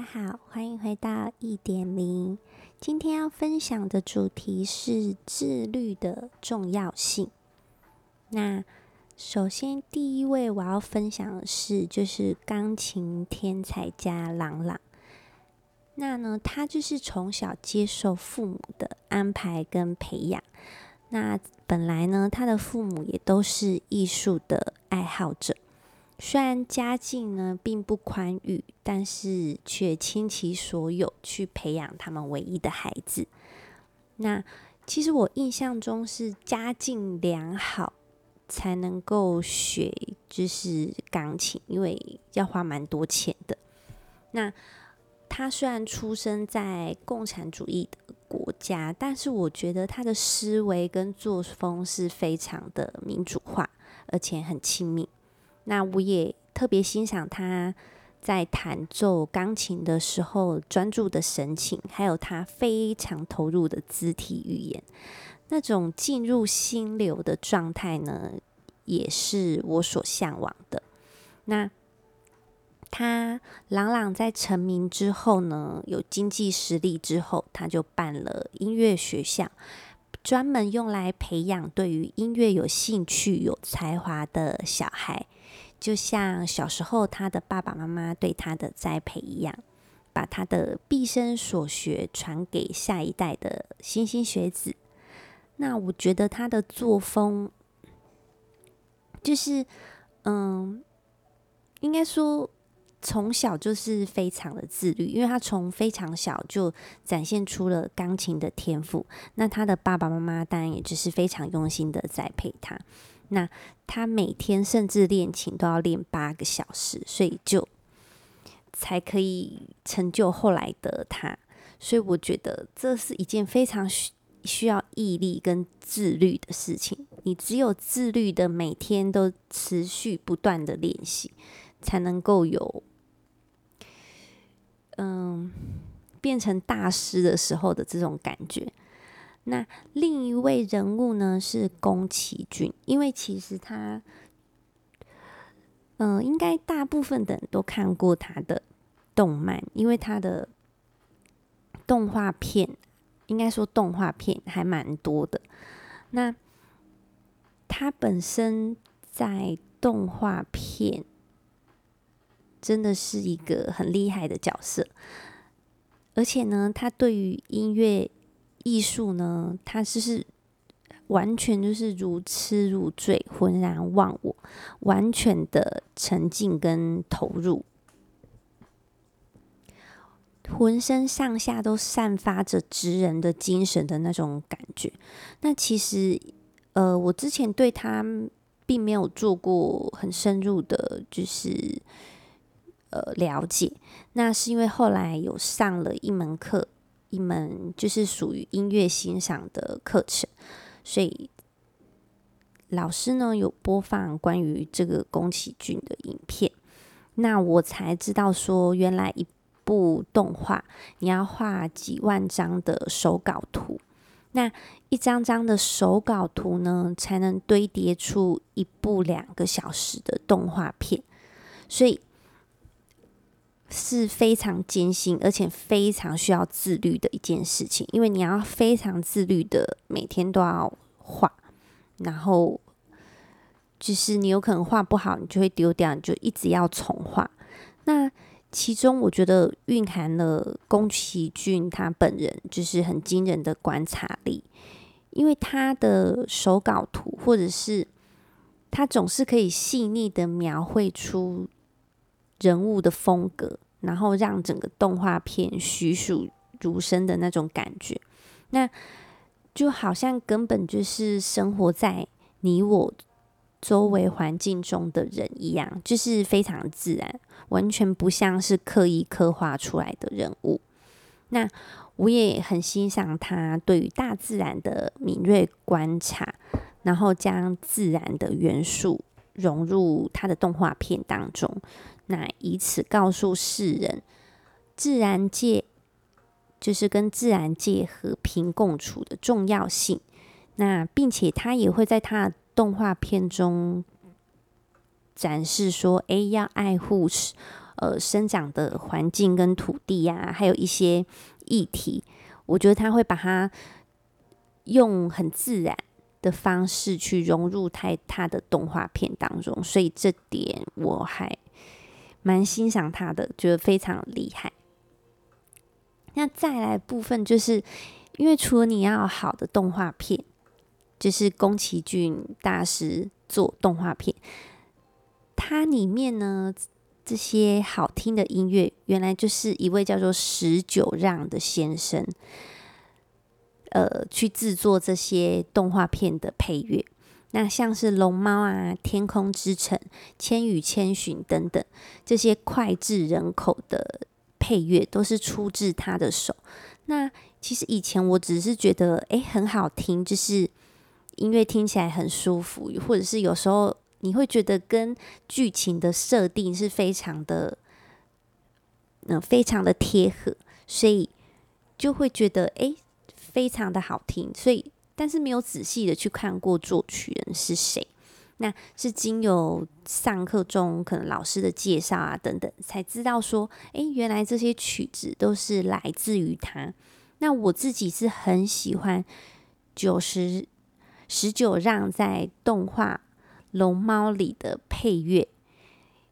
大家好，欢迎回到一点零。今天要分享的主题是自律的重要性。那首先第一位我要分享的是，就是钢琴天才家朗朗。那呢，他就是从小接受父母的安排跟培养。那本来呢，他的父母也都是艺术的爱好者。虽然家境呢并不宽裕，但是却倾其所有去培养他们唯一的孩子。那其实我印象中是家境良好才能够学，就是钢琴，因为要花蛮多钱的。那他虽然出生在共产主义的国家，但是我觉得他的思维跟作风是非常的民主化，而且很亲密。那我也特别欣赏他在弹奏钢琴的时候专注的神情，还有他非常投入的肢体语言，那种进入心流的状态呢，也是我所向往的。那他朗朗在成名之后呢，有经济实力之后，他就办了音乐学校，专门用来培养对于音乐有兴趣、有才华的小孩。就像小时候他的爸爸妈妈对他的栽培一样，把他的毕生所学传给下一代的莘莘学子。那我觉得他的作风，就是，嗯，应该说从小就是非常的自律，因为他从非常小就展现出了钢琴的天赋。那他的爸爸妈妈当然也就是非常用心的栽培他。那他每天甚至练琴都要练八个小时，所以就才可以成就后来的他。所以我觉得这是一件非常需需要毅力跟自律的事情。你只有自律的每天都持续不断的练习，才能够有嗯变成大师的时候的这种感觉。那另一位人物呢，是宫崎骏，因为其实他，嗯、应该大部分的人都看过他的动漫，因为他的动画片，应该说动画片还蛮多的。那他本身在动画片真的是一个很厉害的角色，而且呢，他对于音乐。艺术呢，他是是完全就是如痴如醉、浑然忘我，完全的沉浸跟投入，浑身上下都散发着职人的精神的那种感觉。那其实，呃，我之前对他并没有做过很深入的，就是呃了解。那是因为后来有上了一门课。一门就是属于音乐欣赏的课程，所以老师呢有播放关于这个宫崎骏的影片，那我才知道说，原来一部动画你要画几万张的手稿图，那一张张的手稿图呢，才能堆叠出一部两个小时的动画片，所以。是非常艰辛，而且非常需要自律的一件事情，因为你要非常自律的每天都要画，然后就是你有可能画不好，你就会丢掉，你就一直要重画。那其中我觉得蕴含了宫崎骏他本人就是很惊人的观察力，因为他的手稿图或者是他总是可以细腻的描绘出。人物的风格，然后让整个动画片栩栩如生的那种感觉，那就好像根本就是生活在你我周围环境中的人一样，就是非常自然，完全不像是刻意刻画出来的人物。那我也很欣赏他对于大自然的敏锐观察，然后将自然的元素融入他的动画片当中。那以此告诉世人，自然界就是跟自然界和平共处的重要性。那并且他也会在他的动画片中展示说：“诶，要爱护呃生长的环境跟土地呀、还有一些议题，我觉得他会把它用很自然的方式去融入他他的动画片当中，所以这点我还蛮欣赏他的，觉得非常厉害。那再来部分就是，因为除了你要好的动画片，就是宫崎骏大师做动画片，它里面呢这些好听的音乐，原来就是一位叫做十九让的先生，呃，去制作这些动画片的配乐。那像是龙猫啊、天空之城、千与千寻等等这些脍炙人口的。配乐都是出自他的手。那其实以前我只是觉得，诶，很好听，就是音乐听起来很舒服，或者是有时候你会觉得跟剧情的设定是非常的，嗯、非常的贴合，所以就会觉得，诶，非常的好听。所以，但是没有仔细的去看过作曲人是谁。那是经由上课中可能老师的介绍啊等等，才知道说，诶，原来这些曲子都是来自于他。那我自己是很喜欢九十十九让在动画《龙猫》里的配乐，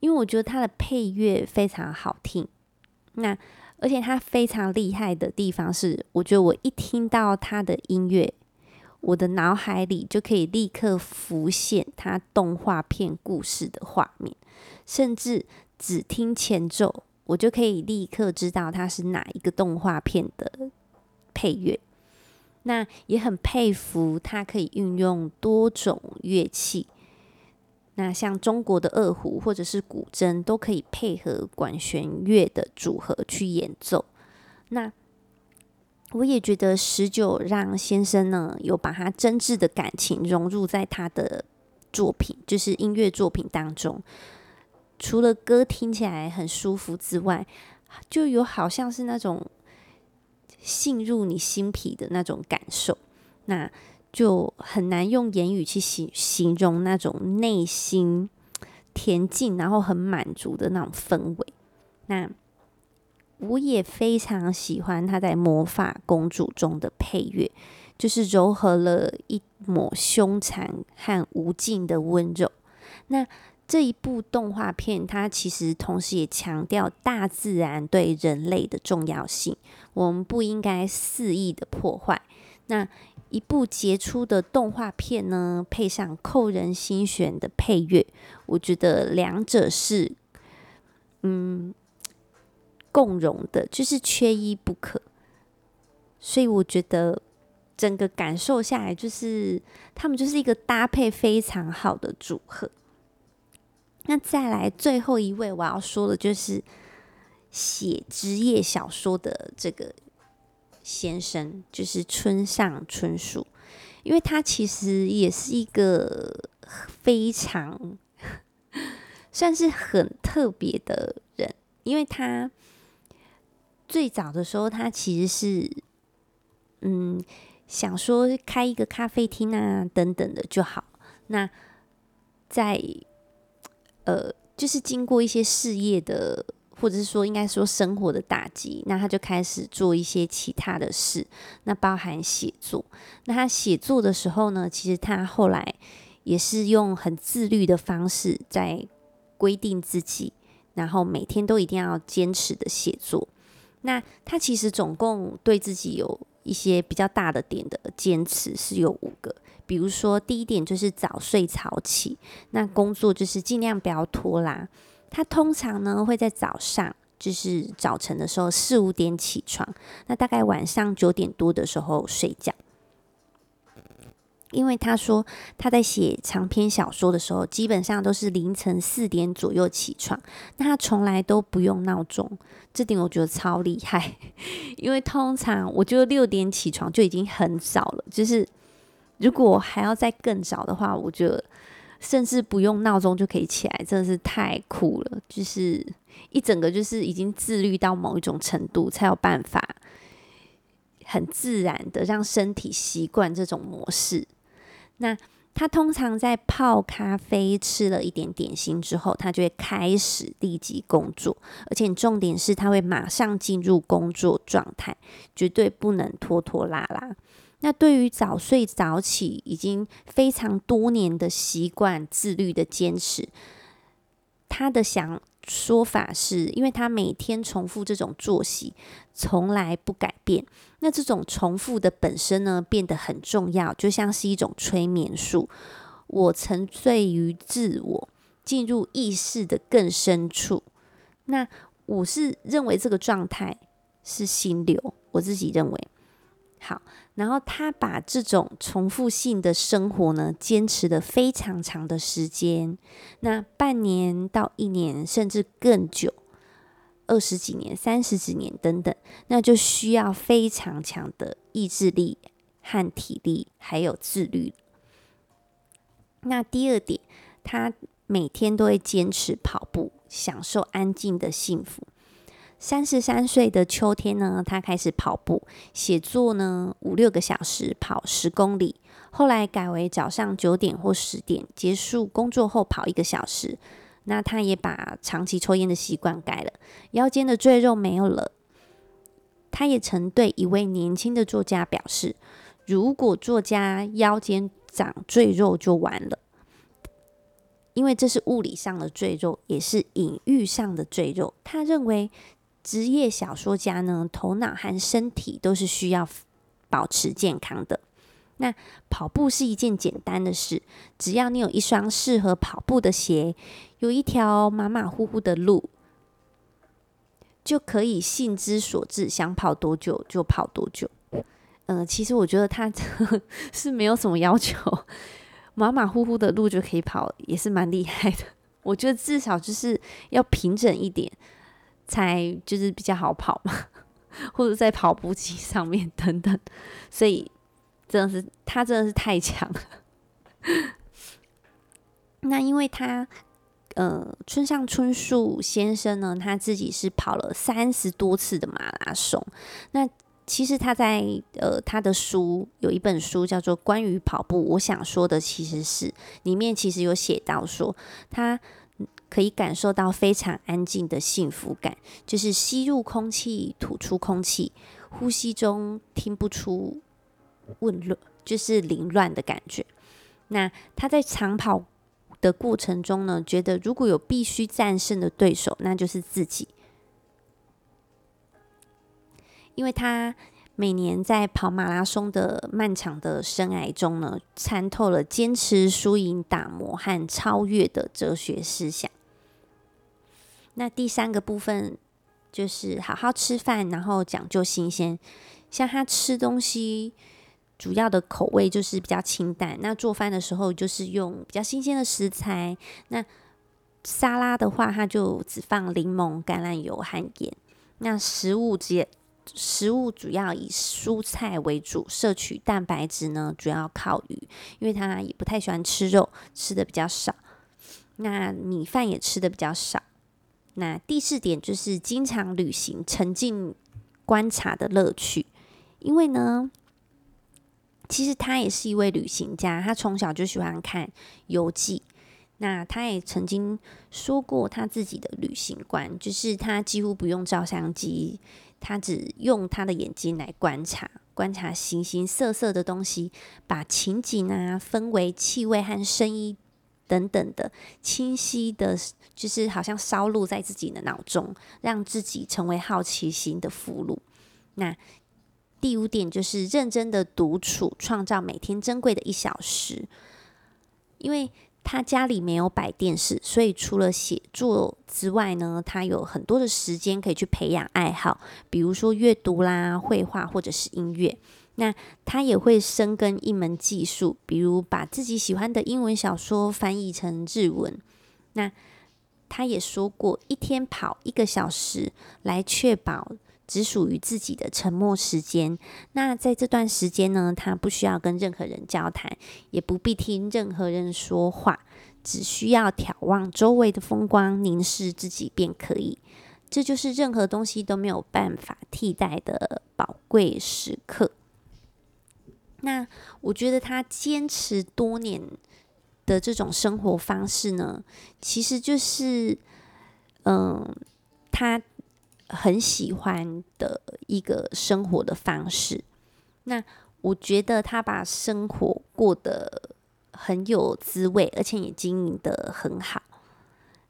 因为我觉得他的配乐非常好听。那而且他非常厉害的地方是，我觉得我一听到他的音乐。我的脑海里就可以立刻浮现它动画片故事的画面，甚至只听前奏，我就可以立刻知道它是哪一个动画片的配乐。那也很佩服他可以运用多种乐器，那像中国的二胡或者是古筝都可以配合管弦乐的组合去演奏。那我也觉得十九让先生呢，有把他真挚的感情融入在他的作品，就是音乐作品当中。除了歌听起来很舒服之外，就有好像是那种沁入你心脾的那种感受，那就很难用言语去形形容那种内心恬静，然后很满足的那种氛围。那。我也非常喜欢他在《魔法公主》中的配乐，就是糅合了一抹凶残和无尽的温柔。那这一部动画片，它其实同时也强调大自然对人类的重要性，我们不应该肆意的破坏。那一部杰出的动画片呢，配上扣人心弦的配乐，我觉得两者是，嗯。共融的，就是缺一不可，所以我觉得整个感受下来，就是他们就是一个搭配非常好的组合。那再来最后一位我要说的，就是写职业小说的这个先生，就是村上春树，因为他其实也是一个非常 算是很特别的人，因为他。最早的时候，他其实是，嗯，想说开一个咖啡厅啊，等等的就好。那在，呃，就是经过一些事业的，或者是说应该说生活的打击，那他就开始做一些其他的事，那包含写作。那他写作的时候呢，其实他后来也是用很自律的方式在规定自己，然后每天都一定要坚持的写作。那他其实总共对自己有一些比较大的点的坚持是有五个，比如说第一点就是早睡早起，那工作就是尽量不要拖拉。他通常呢会在早上，就是早晨的时候四五点起床，那大概晚上九点多的时候睡觉。因为他说他在写长篇小说的时候，基本上都是凌晨四点左右起床，那他从来都不用闹钟，这点我觉得超厉害。因为通常我就六点起床就已经很早了，就是如果还要再更早的话，我觉得甚至不用闹钟就可以起来，真的是太酷了。就是一整个就是已经自律到某一种程度，才有办法很自然的让身体习惯这种模式。那他通常在泡咖啡、吃了一点点心之后，他就会开始立即工作，而且重点是他会马上进入工作状态，绝对不能拖拖拉拉。那对于早睡早起已经非常多年的习惯、自律的坚持，他的想说法是，因为他每天重复这种作息，从来不改变。那这种重复的本身呢，变得很重要，就像是一种催眠术。我沉醉于自我，进入意识的更深处。那我是认为这个状态是心流，我自己认为。好，然后他把这种重复性的生活呢，坚持了非常长的时间，那半年到一年，甚至更久，二十几年、三十几年等等，那就需要非常强的意志力和体力，还有自律。那第二点，他每天都会坚持跑步，享受安静的幸福。三十三岁的秋天呢，他开始跑步，写作呢，五六个小时跑十公里，后来改为早上九点或十点结束工作后跑一个小时。那他也把长期抽烟的习惯改了，腰间的赘肉没有了。他也曾对一位年轻的作家表示，如果作家腰间长赘肉就完了，因为这是物理上的赘肉，也是隐喻上的赘肉。他认为。职业小说家呢，头脑和身体都是需要保持健康的。那跑步是一件简单的事，只要你有一双适合跑步的鞋，有一条马马虎虎的路，就可以兴之所至，想跑多久就跑多久。嗯、其实我觉得他 是没有什么要求，马马虎虎的路就可以跑，也是蛮厉害的。我觉得至少就是要平整一点。才就是比较好跑嘛，或者在跑步机上面等等，所以真的是他真的是太强了。那因为他呃，村上春树先生呢，他自己是跑了三十多次的马拉松。那其实他在呃他的书有一本书叫做《关于跑步》，我想说的其实是里面其实有写到说他。可以感受到非常安静的幸福感，就是吸入空气，吐出空气，呼吸中听不出混乱，就是凌乱的感觉。那他在长跑的过程中呢，觉得如果有必须战胜的对手，那就是自己，因为他每年在跑马拉松的漫长的生涯中呢，参透了坚持、输赢、打磨和超越的哲学思想。那第三个部分就是好好吃饭，然后讲究新鲜。像他吃东西，主要的口味就是比较清淡。那做饭的时候，就是用比较新鲜的食材。那沙拉的话，它就只放柠檬、橄榄油和盐。那食物只食物主要以蔬菜为主，摄取蛋白质呢，主要靠鱼，因为他也不太喜欢吃肉，吃的比较少。那米饭也吃的比较少。那第四点就是经常旅行，沉浸观察的乐趣。因为呢，其实他也是一位旅行家，他从小就喜欢看游记。那他也曾经说过他自己的旅行观，就是他几乎不用照相机，他只用他的眼睛来观察，观察形形色色的东西，把情景啊、氛围、气味和声音。等等的清晰的，就是好像烧录在自己的脑中，让自己成为好奇心的俘虏。那第五点就是认真的独处，创造每天珍贵的一小时。因为他家里没有摆电视，所以除了写作之外呢，他有很多的时间可以去培养爱好，比如说阅读啦、绘画或者是音乐。那他也会深耕一门技术，比如把自己喜欢的英文小说翻译成日文。那他也说过，一天跑一个小时，来确保只属于自己的沉默时间。那在这段时间呢，他不需要跟任何人交谈，也不必听任何人说话，只需要眺望周围的风光，凝视自己便可以。这就是任何东西都没有办法替代的宝贵时刻。那我觉得他坚持多年的这种生活方式呢，其实就是，嗯，他很喜欢的一个生活的方式。那我觉得他把生活过得很有滋味，而且也经营得很好。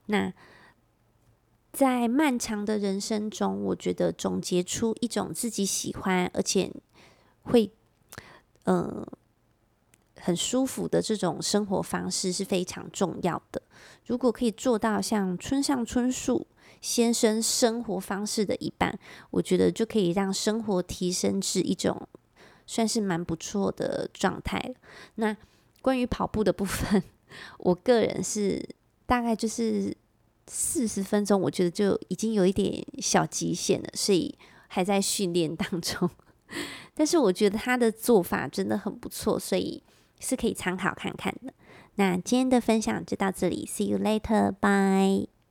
那在漫长的人生中，我觉得总结出一种自己喜欢而且会，嗯，很舒服的这种生活方式是非常重要的。如果可以做到像村上春树先生生活方式的一半，我觉得就可以让生活提升至一种。算是蛮不错的状态。那关于跑步的部分，我个人是大概就是四十分钟，我觉得就已经有一点小极限了，所以还在训练当中。但是我觉得他的做法真的很不错，所以是可以参考看看的。那今天的分享就到这里，See you later，bye。